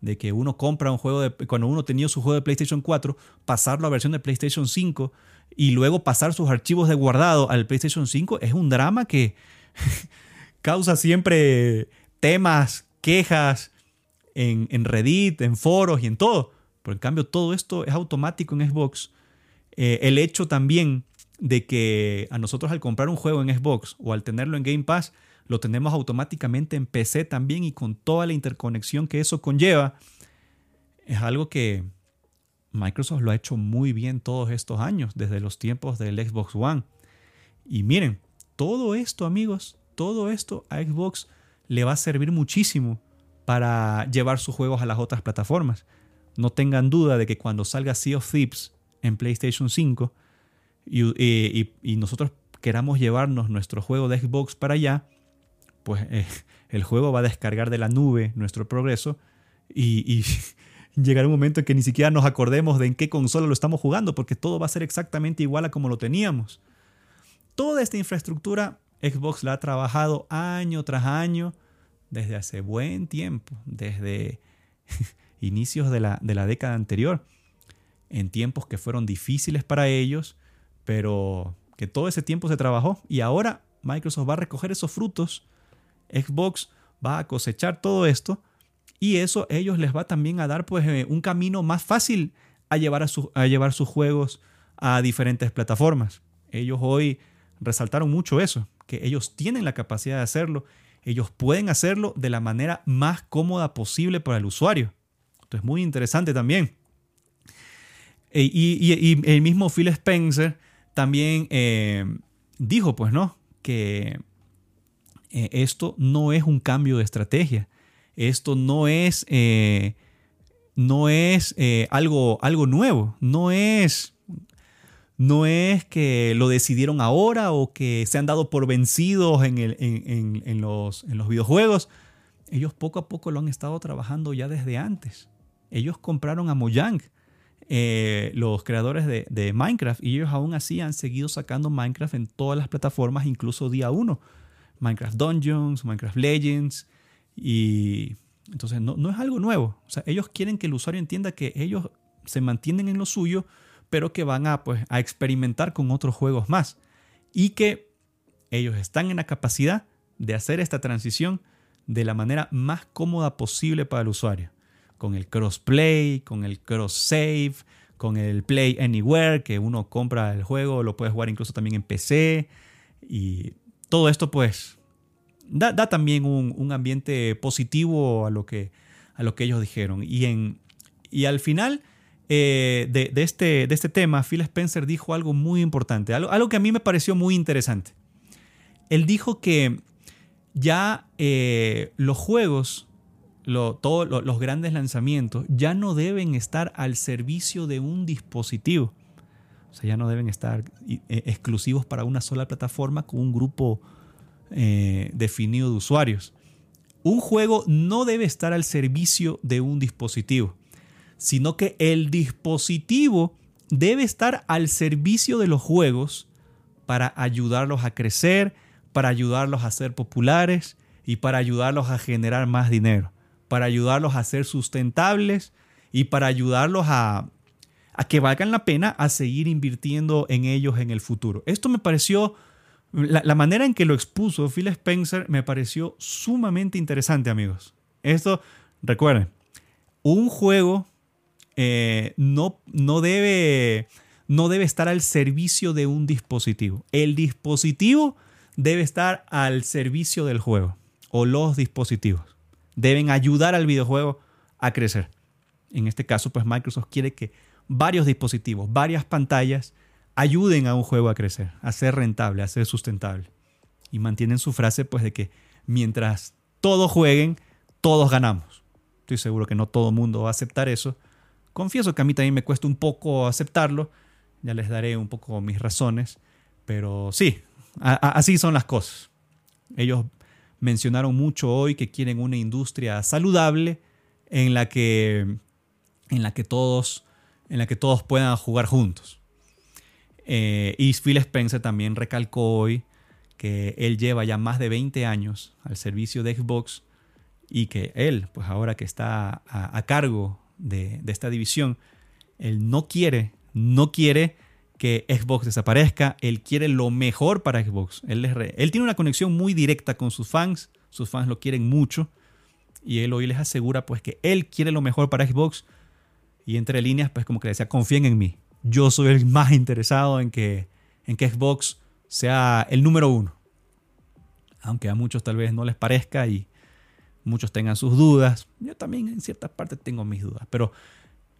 de que uno compra un juego de, cuando uno tenía su juego de PlayStation 4, pasarlo a versión de PlayStation 5 y luego pasar sus archivos de guardado al PlayStation 5 es un drama que causa siempre temas, quejas en, en Reddit, en foros y en todo. Pero en cambio todo esto es automático en Xbox. Eh, el hecho también de que a nosotros al comprar un juego en Xbox o al tenerlo en Game Pass, lo tenemos automáticamente en PC también y con toda la interconexión que eso conlleva, es algo que Microsoft lo ha hecho muy bien todos estos años, desde los tiempos del Xbox One. Y miren, todo esto, amigos, todo esto a Xbox le va a servir muchísimo para llevar sus juegos a las otras plataformas. No tengan duda de que cuando salga Sea of Thieves en PlayStation 5 y, nosotros queramos llevarnos nuestro juego de Xbox para allá, pues eh, el juego va a descargar de la nube nuestro progreso y, llegará un momento en que ni siquiera nos acordemos de en qué consola lo estamos jugando, porque todo va a ser exactamente igual a como lo teníamos. Toda esta infraestructura Xbox la ha trabajado año tras año desde hace buen tiempo, desde inicios de la, de la década anterior, en tiempos que fueron difíciles para ellos, pero que todo ese tiempo se trabajó y ahora Microsoft va a recoger esos frutos, Xbox va a cosechar todo esto y eso ellos les va también a dar pues eh, un camino más fácil a llevar, a, a llevar sus juegos a diferentes plataformas. Ellos hoy resaltaron mucho eso, que ellos tienen la capacidad de hacerlo, ellos pueden hacerlo de la manera más cómoda posible para el usuario. Esto es muy interesante también. E, y, el mismo Phil Spencer también eh, dijo, pues no, que eh, esto no es un cambio de estrategia. Esto no es, eh, no es algo, algo nuevo. No es no es que lo decidieron ahora o que se han dado por vencidos en, los, videojuegos. Ellos poco a poco lo han estado trabajando ya desde antes. Ellos compraron a Mojang, eh, los creadores de, Minecraft, y ellos aún así han seguido sacando Minecraft en todas las plataformas, incluso día uno. Minecraft Dungeons, Minecraft Legends, y entonces no, no es algo nuevo. O sea, ellos quieren que el usuario entienda que ellos se mantienen en lo suyo, pero que van a, pues, a experimentar con otros juegos más. Y que ellos están en la capacidad de hacer esta transición de la manera más cómoda posible para el usuario. Con el crossplay, con el cross save, con el Play Anywhere, que uno compra el juego, lo puede jugar incluso también en PC. Y todo esto pues da, también un, ambiente positivo a lo, que, a lo que ellos dijeron. Y, en, y al final eh, de, este, de este tema, Phil Spencer dijo algo muy importante, algo, que a mí me pareció muy interesante. Él dijo que ya eh, los juegos, todos los grandes lanzamientos, ya no deben estar al servicio de un dispositivo. Sea, ya no deben estar eh, exclusivos para una sola plataforma con un grupo definido de usuarios. Un juego no debe estar al servicio de un dispositivo sino que el dispositivo debe estar al servicio de los juegos para ayudarlos a crecer, para ayudarlos a ser populares y para ayudarlos a generar más dinero, para ayudarlos a ser sustentables y para ayudarlos a, que valgan la pena a seguir invirtiendo en ellos en el futuro. Esto me pareció, la, la manera en que lo expuso Phil Spencer me pareció sumamente interesante, amigos. Esto, recuerden, un juego eh, no, no, debe, no debe estar al servicio de un dispositivo. El dispositivo debe estar al servicio del juego o los dispositivos. Deben ayudar al videojuego a crecer. En este caso, pues Microsoft quiere que varios dispositivos, varias pantallas ayuden a un juego a crecer, a ser rentable, a ser sustentable. Y mantienen su frase pues de que mientras todos jueguen, todos ganamos. Estoy seguro que no todo el mundo va a aceptar eso, Confieso que a mí también me cuesta un poco aceptarlo, ya les daré un poco mis razones, pero sí, así son las cosas. Ellos mencionaron mucho hoy que quieren una industria saludable en la que, en la que, todos, en la que todos puedan jugar juntos. Eh, y Phil Spencer también recalcó hoy que él lleva ya más de 20 años al servicio de Xbox y que él, pues ahora que está a cargo de, esta división, él no quiere, no quiere que Xbox desaparezca, él quiere lo mejor para Xbox. Él, él tiene una conexión muy directa con sus fans, sus fans lo quieren mucho y él hoy les asegura pues que él quiere lo mejor para Xbox y entre líneas pues como que decía, confíen en mí. Yo soy el más interesado en que, en que Xbox sea el número uno. Aunque a muchos tal vez no les parezca y, muchos tengan sus dudas. Yo también en cierta parte tengo mis dudas, pero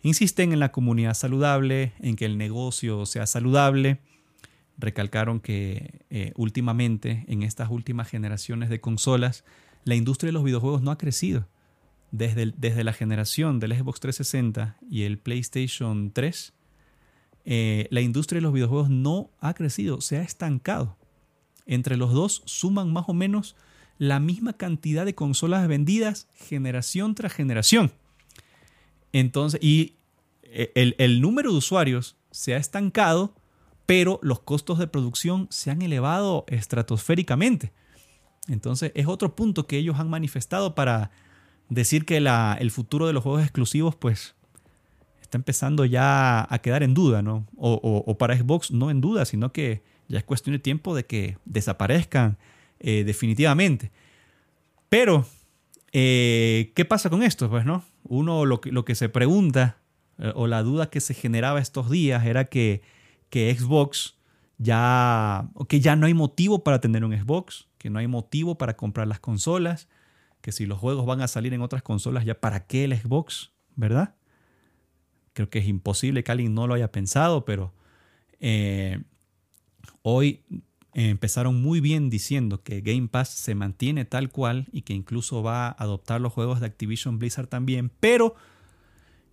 insisten en la comunidad saludable, en que el negocio sea saludable. recalcaron que eh, últimamente, en estas últimas generaciones de consolas, la industria de los videojuegos no ha crecido. Desde, desde la generación del Xbox 360 y el PlayStation 3, eh, la industria de los videojuegos no ha crecido, se ha estancado. Entre los dos suman más o menos la misma cantidad de consolas vendidas generación tras generación. Entonces, y eh, el, el número de usuarios se ha estancado, pero los costos de producción se han elevado estratosféricamente. Entonces es otro punto que ellos han manifestado para decir que el futuro de los juegos exclusivos pues está empezando ya a quedar en duda, ¿no? O, para Xbox no en duda, sino que ya es cuestión de tiempo de que desaparezcan eh, definitivamente. Pero, eh, ¿qué pasa con esto? Pues, ¿no? Uno lo que, lo que se pregunta eh, o la duda que se generaba estos días era que, que Xbox ya, que ya no hay motivo para tener un Xbox, que no hay motivo para comprar las consolas, que si los juegos van a salir en otras consolas, ya para qué el Xbox, ¿verdad? Creo que es imposible que alguien no lo haya pensado, pero eh, hoy empezaron muy bien diciendo que Game Pass se mantiene tal cual y que incluso va a adoptar los juegos de Activision Blizzard también, pero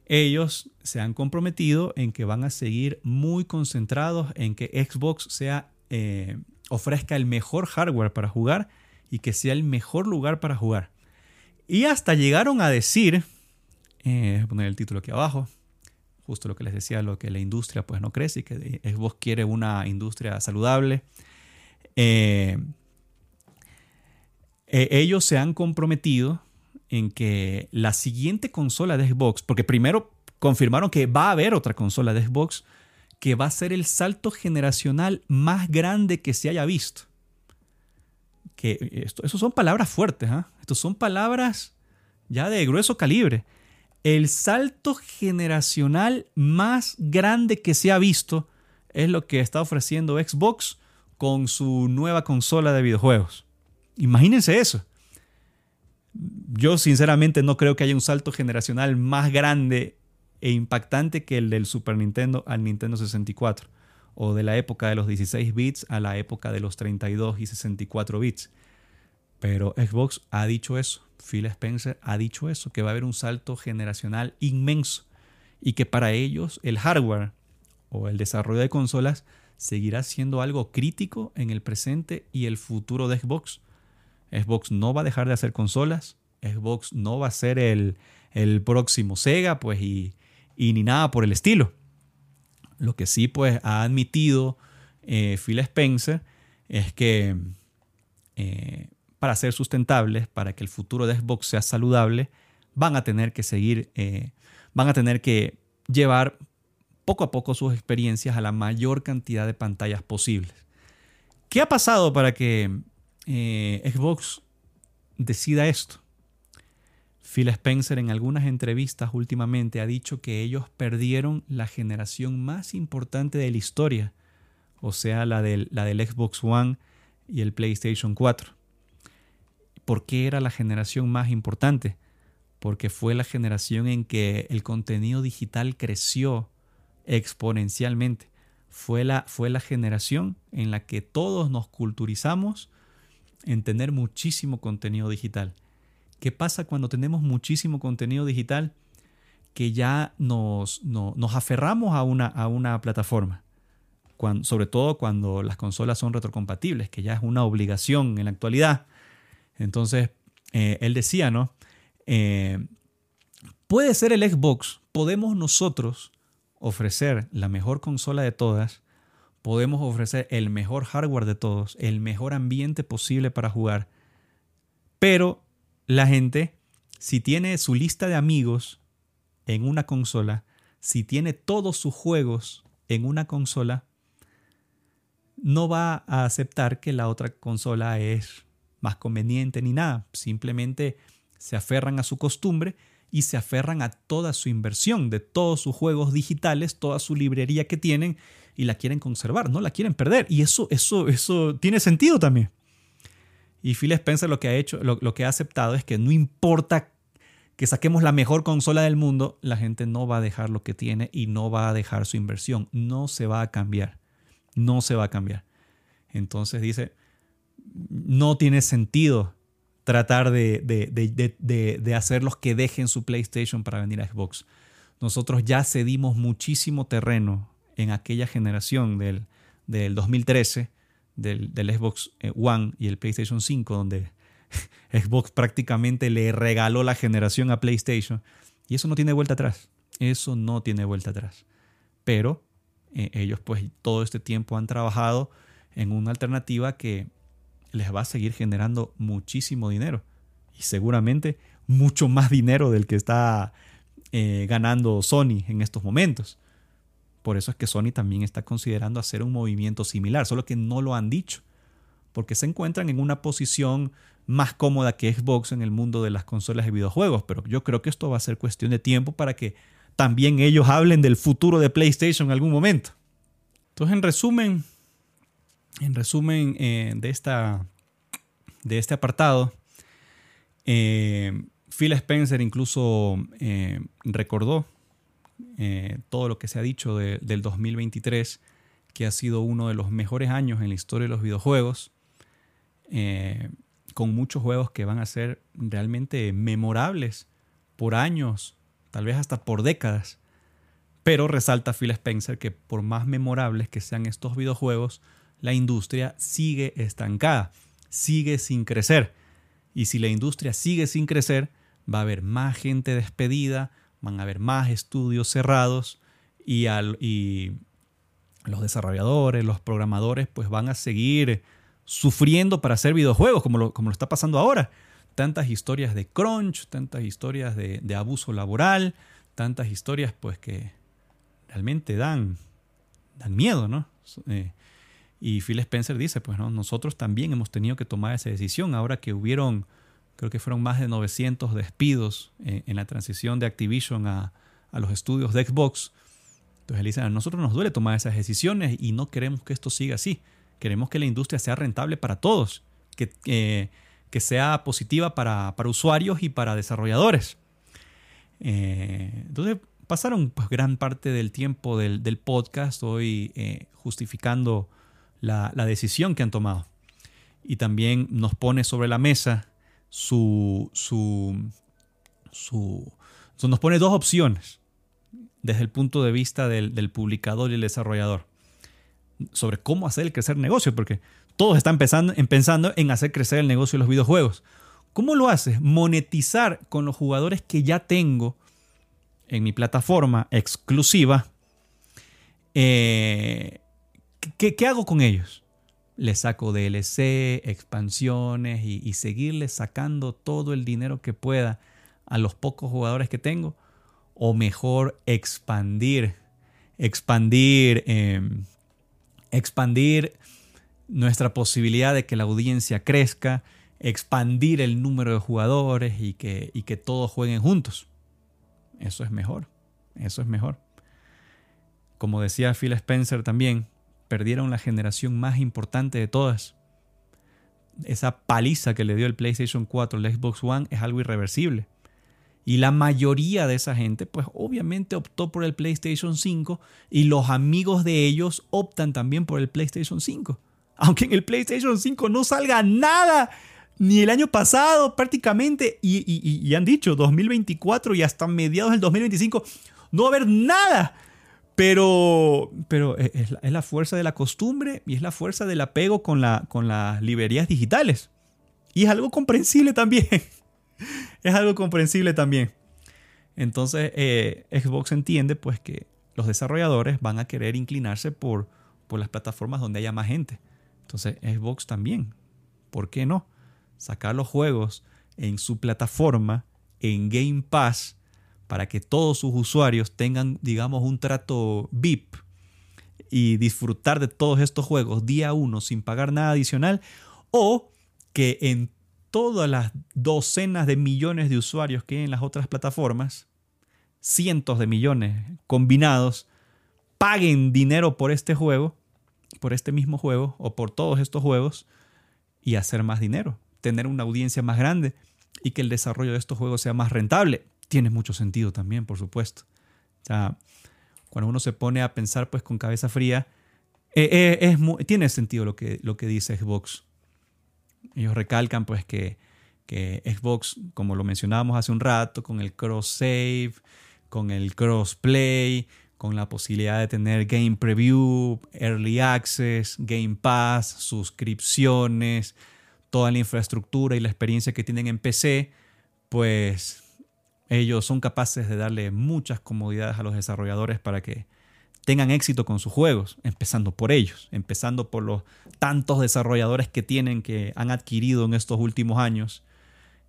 ellos se han comprometido en que van a seguir muy concentrados en que Xbox sea, eh, ofrezca el mejor hardware para jugar y que sea el mejor lugar para jugar. Y hasta llegaron a decir, eh, voy a poner el título aquí abajo, justo lo que les decía, lo que la industria pues no crece y que Xbox quiere una industria saludable. Eh, ellos se han comprometido en que la siguiente consola de Xbox, porque primero confirmaron que va a haber otra consola de Xbox que va a ser el salto generacional más grande que se haya visto. Que esto, eso son palabras fuertes, ¿ah? Estos son palabras ya de grueso calibre. El salto generacional más grande que se ha visto es lo que está ofreciendo Xbox con su nueva consola de videojuegos. Imagínense eso yo sinceramente no creo que haya un salto generacional más grande e impactante que el del Super Nintendo al Nintendo 64 o de la época de los 16 bits a la época de los 32 y 64 bits. Pero Xbox ha dicho eso, Phil Spencer ha dicho eso, que va a haber un salto generacional inmenso y que para ellos el hardware o el desarrollo de consolas seguirá siendo algo crítico en el presente y el futuro de Xbox. Xbox no va a dejar de hacer consolas, Xbox no va a ser el, próximo Sega, pues, y, ni nada por el estilo. Lo que sí, pues, ha admitido eh, Phil Spencer es que eh, para ser sustentables, para que el futuro de Xbox sea saludable, van a tener que seguir, eh, van a tener que llevar poco a poco sus experiencias a la mayor cantidad de pantallas posibles. ¿Qué ha pasado para que Xbox decida esto? Phil Spencer en algunas entrevistas últimamente ha dicho que ellos perdieron la generación más importante de la historia, o sea, la del, la del Xbox One y el PlayStation 4. ¿Por qué era la generación más importante? Porque fue la generación en que el contenido digital creció exponencialmente. Fue la, fue la generación en la que todos nos culturizamos en tener muchísimo contenido digital. ¿Qué pasa cuando tenemos muchísimo contenido digital que ya nos, nos aferramos a una, a una plataforma? sobre todo cuando las consolas son retrocompatibles, que ya es una obligación en la actualidad. Entonces, eh, él decía, ¿no? Eh, puede ser el Xbox, podemos nosotros ofrecer la mejor consola de todas, podemos ofrecer el mejor hardware de todos, el mejor ambiente posible para jugar, pero la gente, si tiene su lista de amigos en una consola, si tiene todos sus juegos en una consola, no va a aceptar que la otra consola es más conveniente ni nada. Simplemente se aferran a su costumbre y se aferran a toda su inversión de todos sus juegos digitales, toda su librería que tienen y la quieren conservar, no la quieren perder. Y eso, eso, eso tiene sentido también. Y Phil Spencer lo que ha hecho, lo, que ha aceptado es que no importa que saquemos la mejor consola del mundo, la gente no va a dejar lo que tiene y no va a dejar su inversión, no se va a cambiar. no se va a cambiar. Entonces dice, no tiene sentido tratar de, de, hacer los que dejen su PlayStation para venir a Xbox. Nosotros ya cedimos muchísimo terreno en aquella generación del, del 2013, del, del, Xbox eh, One y el PlayStation 5, donde Xbox prácticamente le regaló la generación a PlayStation. Y eso no tiene vuelta atrás. Eso no tiene vuelta atrás. Pero eh, ellos pues todo este tiempo han trabajado en una alternativa que les va a seguir generando muchísimo dinero. Y seguramente mucho más dinero del que está eh, ganando Sony en estos momentos. Por eso es que Sony también está considerando hacer un movimiento similar, solo que no lo han dicho, porque se encuentran en una posición más cómoda que Xbox en el mundo de las consolas de videojuegos, pero yo creo que esto va a ser cuestión de tiempo para que también ellos hablen del futuro de PlayStation en algún momento. Entonces, en resumen, en resumen eh, de, esta, de este apartado, eh, Phil Spencer incluso eh, recordó todo lo que se ha dicho del 2023, que ha sido uno de los mejores años en la historia de los videojuegos, con muchos juegos que van a ser realmente memorables por años tal vez hasta por décadas. Pero resalta Phil Spencer que por más memorables que sean estos videojuegos, la industria sigue estancada, sigue sin crecer. Y si la industria sigue sin crecer, va a haber más gente despedida, van a haber más estudios cerrados y, y los desarrolladores, los programadores, pues van a seguir sufriendo para hacer videojuegos, como lo, como lo está pasando ahora tantas historias de crunch, tantas historias de, abuso laboral, tantas historias pues que realmente dan, dan miedo, ¿no? Eh, y Phil Spencer dice, pues ¿no? nosotros también hemos tenido que tomar esa decisión ahora que hubieron, creo que fueron más de 900 despidos en, la transición de Activision a, los estudios de Xbox. Entonces él dice, a nosotros nos duele tomar esas decisiones y no queremos que esto siga así. Queremos que la industria sea rentable para todos, que, que sea positiva para, usuarios y para desarrolladores. Eh, entonces pasaron pues, gran parte del tiempo del, podcast hoy eh, justificando la, decisión que han tomado. Y también nos pone sobre la mesa su, su, su, nos pone dos opciones desde el punto de vista del, del publicador y el desarrollador sobre cómo hacer el crecer negocio, porque todos están pensando, pensando en hacer crecer el negocio de los videojuegos. ¿Cómo lo haces? Monetizar con los jugadores que ya tengo en mi plataforma exclusiva. Eh, ¿qué, hago con ellos? Les saco DLC, expansiones y, seguirles sacando todo el dinero que pueda a los pocos jugadores que tengo. O mejor expandir, expandir, em, expandir nuestra posibilidad de que la audiencia crezca, expandir el número de jugadores y que, y que todos jueguen juntos. Eso es mejor, eso es mejor. Como decía Phil Spencer también, perdieron la generación más importante de todas. Esa paliza que le dio el PlayStation 4 el Xbox One es algo irreversible. Y la mayoría de esa gente, pues obviamente optó por el PlayStation 5 y los amigos de ellos optan también por el PlayStation 5 aunque en el PlayStation 5 no salga nada, ni el año pasado prácticamente, y, han dicho 2024 y hasta mediados del 2025, no va a haber nada. Pero, pero es, la fuerza de la costumbre y es la fuerza del apego con, la, con las librerías digitales. Y es algo comprensible también. es algo comprensible también. Entonces, eh, Xbox entiende pues que los desarrolladores van a querer inclinarse por, por las plataformas donde haya más gente. Entonces Xbox también, ¿por qué no? Sacar los juegos en su plataforma, en Game Pass, para que todos sus usuarios tengan, digamos, un trato VIP y disfrutar de todos estos juegos día uno sin pagar nada adicional, o que en todas las docenas de millones de usuarios que hay en las otras plataformas, cientos de millones combinados, paguen dinero por este juego por este mismo juego o por todos estos juegos y hacer más dinero, tener una audiencia más grande y que el desarrollo de estos juegos sea más rentable. Tiene mucho sentido también, por supuesto. O sea, cuando uno se pone a pensar pues con cabeza fría, eh, eh, es tiene sentido lo que, lo que dice Xbox. Ellos recalcan pues que, que Xbox, como lo mencionábamos hace un rato, con el cross save, con el crossplay, con la posibilidad de tener Game Preview, Early Access, Game Pass, suscripciones, toda la infraestructura y la experiencia que tienen en PC, pues ellos son capaces de darle muchas comodidades a los desarrolladores para que tengan éxito con sus juegos, empezando por ellos, empezando por los tantos desarrolladores que tienen, que han adquirido en estos últimos años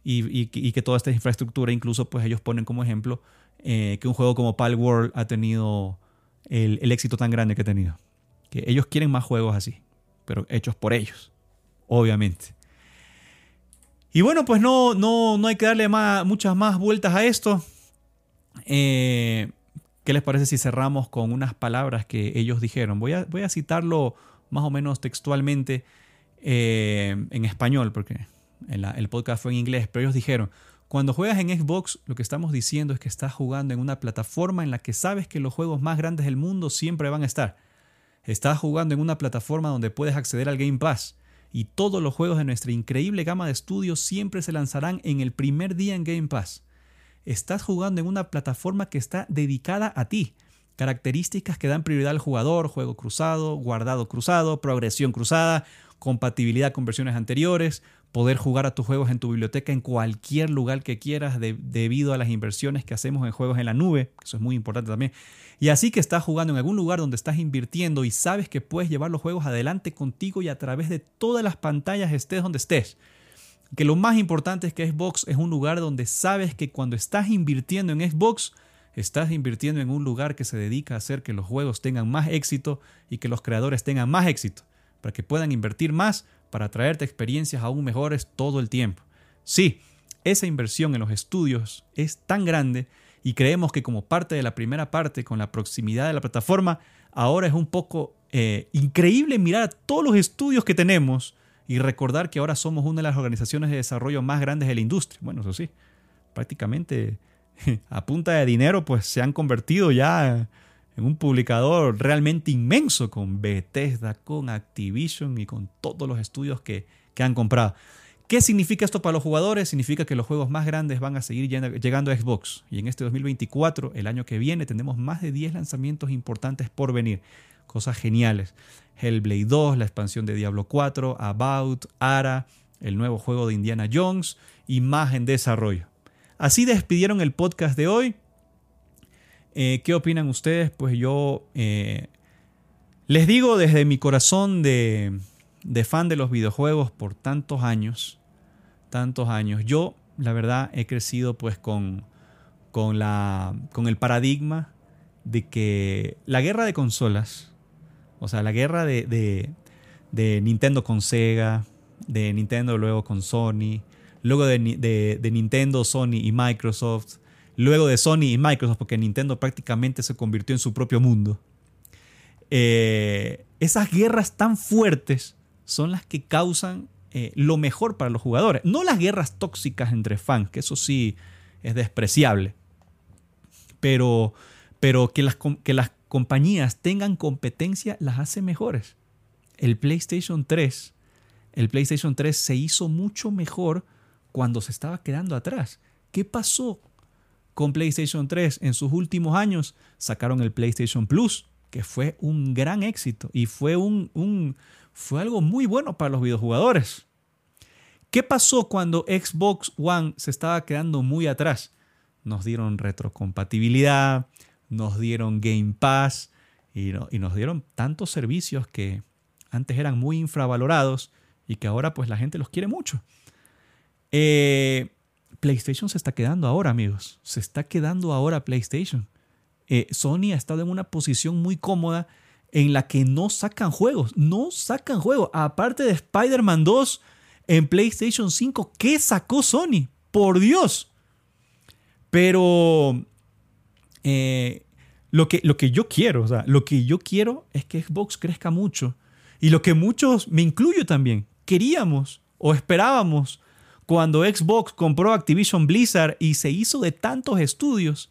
y, que toda esta infraestructura, incluso pues ellos ponen como ejemplo eh, que un juego como Pal World ha tenido el, el éxito tan grande que ha tenido. Que ellos quieren más juegos así, pero hechos por ellos, obviamente. Y bueno, pues no, no, no hay que darle más, muchas más vueltas a esto. Eh, ¿Qué les parece si cerramos con unas palabras que ellos dijeron? Voy a, citarlo más o menos textualmente eh, en español, porque el podcast fue en inglés, pero ellos dijeron, cuando juegas en Xbox, lo que estamos diciendo es que estás jugando en una plataforma en la que sabes que los juegos más grandes del mundo siempre van a estar. Estás jugando en una plataforma donde puedes acceder al Game Pass y todos los juegos de nuestra increíble gama de estudios siempre se lanzarán en el primer día en Game Pass. Estás jugando en una plataforma que está dedicada a ti. Características que dan prioridad al jugador, juego cruzado, guardado cruzado, progresión cruzada, compatibilidad con versiones anteriores, poder jugar a tus juegos en tu biblioteca en cualquier lugar que quieras debido a las inversiones que hacemos en juegos en la nube, eso es muy importante también. Y así que estás jugando en algún lugar donde estás invirtiendo y sabes que puedes llevar los juegos adelante contigo y a través de todas las pantallas estés donde estés. Que lo más importante es que Xbox es un lugar donde sabes que cuando estás invirtiendo en Xbox, estás invirtiendo en un lugar que se dedica a hacer que los juegos tengan más éxito y que los creadores tengan más éxito, para que puedan invertir más para traerte experiencias aún mejores todo el tiempo. Sí, esa inversión en los estudios es tan grande y creemos que como parte de la primera parte, con la proximidad de la plataforma, ahora es un poco eh, increíble mirar a todos los estudios que tenemos y recordar que ahora somos una de las organizaciones de desarrollo más grandes de la industria. Bueno, eso sí, prácticamente a punta de dinero, pues se han convertido ya en un publicador realmente inmenso con Bethesda, con Activision y con todos los estudios que, que han comprado. ¿Qué significa esto para los jugadores? Significa que los juegos más grandes van a seguir llegando a Xbox. Y en este 2024, el año que viene, tenemos más de 10 lanzamientos importantes por venir. Cosas geniales. Hellblade 2, la expansión de Diablo 4, About, Ara, el nuevo juego de Indiana Jones y más en desarrollo. Así despidieron el podcast de hoy. Eh, ¿Qué opinan ustedes? Pues yo eh, les digo desde mi corazón de fan de los videojuegos por tantos años, tantos años. Yo, la verdad, he crecido pues con, con, el paradigma de que la guerra de consolas, o sea, la guerra de, de, Nintendo con Sega, de Nintendo luego con Sony, luego de, Nintendo, Sony y Microsoft, luego de Sony y Microsoft, porque Nintendo prácticamente se convirtió en su propio mundo. Eh, esas guerras tan fuertes son las que causan eh, lo mejor para los jugadores. No las guerras tóxicas entre fans, que eso sí es despreciable. Pero, pero que, las, que las compañías tengan competencia las hace mejores. El PlayStation 3, el PlayStation 3 se hizo mucho mejor cuando se estaba quedando atrás. ¿Qué pasó con PlayStation 3? En sus últimos años sacaron el PlayStation Plus, que fue un gran éxito y fue un, un, fue algo muy bueno para los videojugadores. ¿Qué pasó cuando Xbox One se estaba quedando muy atrás? Nos dieron retrocompatibilidad, nos dieron Game Pass y, nos dieron tantos servicios que antes eran muy infravalorados y que ahora pues la gente los quiere mucho. Eh, PlayStation se está quedando ahora, amigos. Se está quedando ahora PlayStation. Eh, Sony ha estado en una posición muy cómoda en la que no sacan juegos, no sacan juegos. Aparte de Spider-Man 2 en PlayStation 5, ¿qué sacó Sony? Por Dios. Pero eh, lo, que, lo que yo quiero, o sea, lo que yo quiero es que Xbox crezca mucho. Y lo que muchos, me incluyo también, queríamos o esperábamos cuando Xbox compró Activision Blizzard y se hizo de tantos estudios,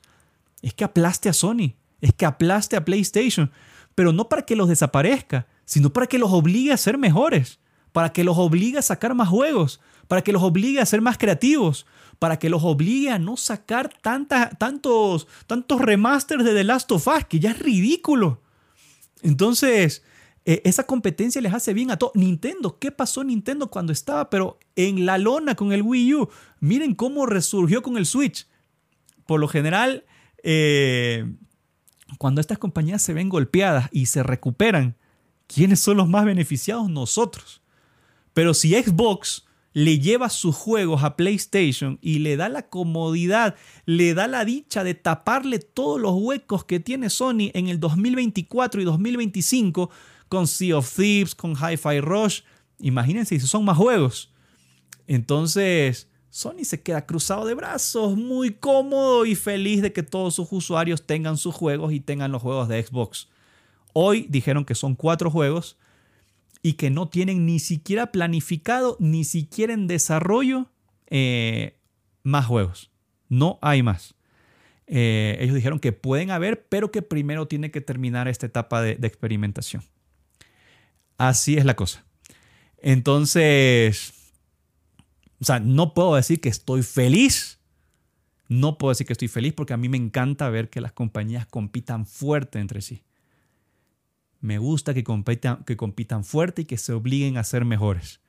es que aplaste a Sony, es que aplaste a PlayStation pero no para que los desaparezca, sino para que los obligue a ser mejores, para que los obligue a sacar más juegos, para que los obligue a ser más creativos, para que los obligue a no sacar tantos, tantos remasters de The Last of Us, que ya es ridículo. Entonces, eh, esa competencia les hace bien a todos. Nintendo, ¿qué pasó Nintendo cuando estaba pero en la lona con el Wii U? Miren cómo resurgió con el Switch. Por lo general, eh, cuando estas compañías se ven golpeadas y se recuperan, ¿quiénes son los más beneficiados? Nosotros. Pero si Xbox le lleva sus juegos a PlayStation y le da la comodidad, le da la dicha de taparle todos los huecos que tiene Sony en el 2024 y 2025 con Sea of Thieves, con Hi-Fi Rush. Imagínense si son más juegos. Entonces, Sony se queda cruzado de brazos, muy cómodo y feliz de que todos sus usuarios tengan sus juegos y tengan los juegos de Xbox. Hoy dijeron que son cuatro juegos y que no tienen ni siquiera planificado, ni siquiera en desarrollo eh, más juegos. No hay más. Eh, ellos dijeron que pueden haber, pero que primero tiene que terminar esta etapa de, de experimentación. Así es la cosa. Entonces, o sea, no puedo decir que estoy feliz. No puedo decir que estoy feliz porque a mí me encanta ver que las compañías compitan fuerte entre sí. Me gusta que compitan, que compitan fuerte y que se obliguen a ser mejores.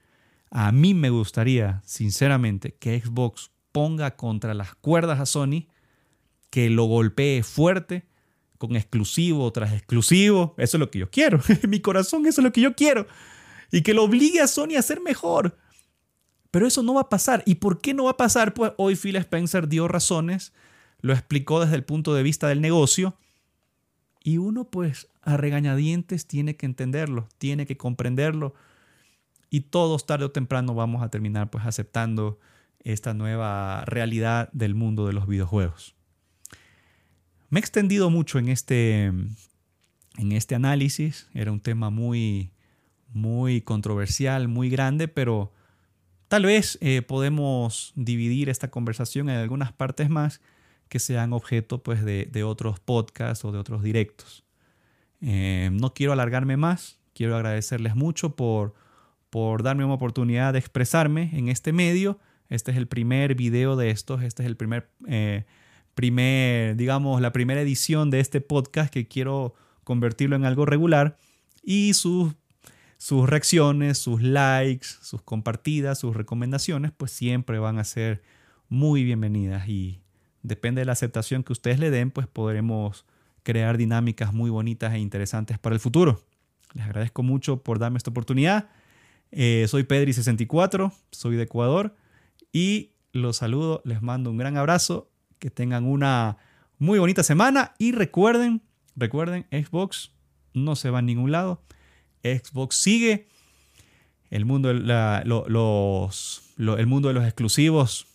A mí me gustaría, sinceramente, que Xbox ponga contra las cuerdas a Sony, que lo golpee fuerte, con exclusivo tras exclusivo. Eso es lo que yo quiero. Mi corazón, eso es lo que yo quiero. Y que lo obligue a Sony a ser mejor. Pero eso no va a pasar. ¿Y por qué no va a pasar? Pues hoy Phil Spencer dio razones, lo explicó desde el punto de vista del negocio. Y uno pues a regañadientes tiene que entenderlo, tiene que comprenderlo. Y todos tarde o temprano vamos a terminar pues aceptando esta nueva realidad del mundo de los videojuegos. Me he extendido mucho en este, en este análisis. Era un tema muy, muy controversial, muy grande, pero tal vez eh, podemos dividir esta conversación en algunas partes más que sean objeto pues, de, otros podcasts o de otros directos. Eh, no quiero alargarme más, quiero agradecerles mucho por, por darme una oportunidad de expresarme en este medio. Este es el primer video de estos, este es el primer, eh, primer, digamos, la primera edición de este podcast que quiero convertirlo en algo regular y sus, sus reacciones, sus likes, sus compartidas, sus recomendaciones, pues siempre van a ser muy bienvenidas y depende de la aceptación que ustedes le den, pues podremos crear dinámicas muy bonitas e interesantes para el futuro. Les agradezco mucho por darme esta oportunidad. Eh, soy Pedri64, soy de Ecuador y los saludo, les mando un gran abrazo, que tengan una muy bonita semana y recuerden, recuerden, Xbox no se va a ningún lado, Xbox sigue, el mundo, los, el mundo de los exclusivos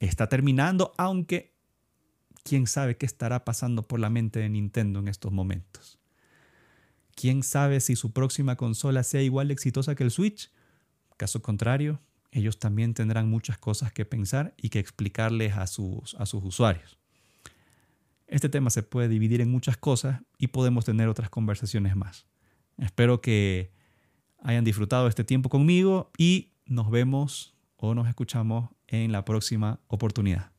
está terminando, aunque ¿Quién sabe qué estará pasando por la mente de Nintendo en estos momentos? ¿Quién sabe si su próxima consola sea igual de exitosa que el Switch? Caso contrario, ellos también tendrán muchas cosas que pensar y que explicarles a sus, a sus usuarios. Este tema se puede dividir en muchas cosas y podemos tener otras conversaciones más. Espero que hayan disfrutado este tiempo conmigo y nos vemos o nos escuchamos en la próxima oportunidad.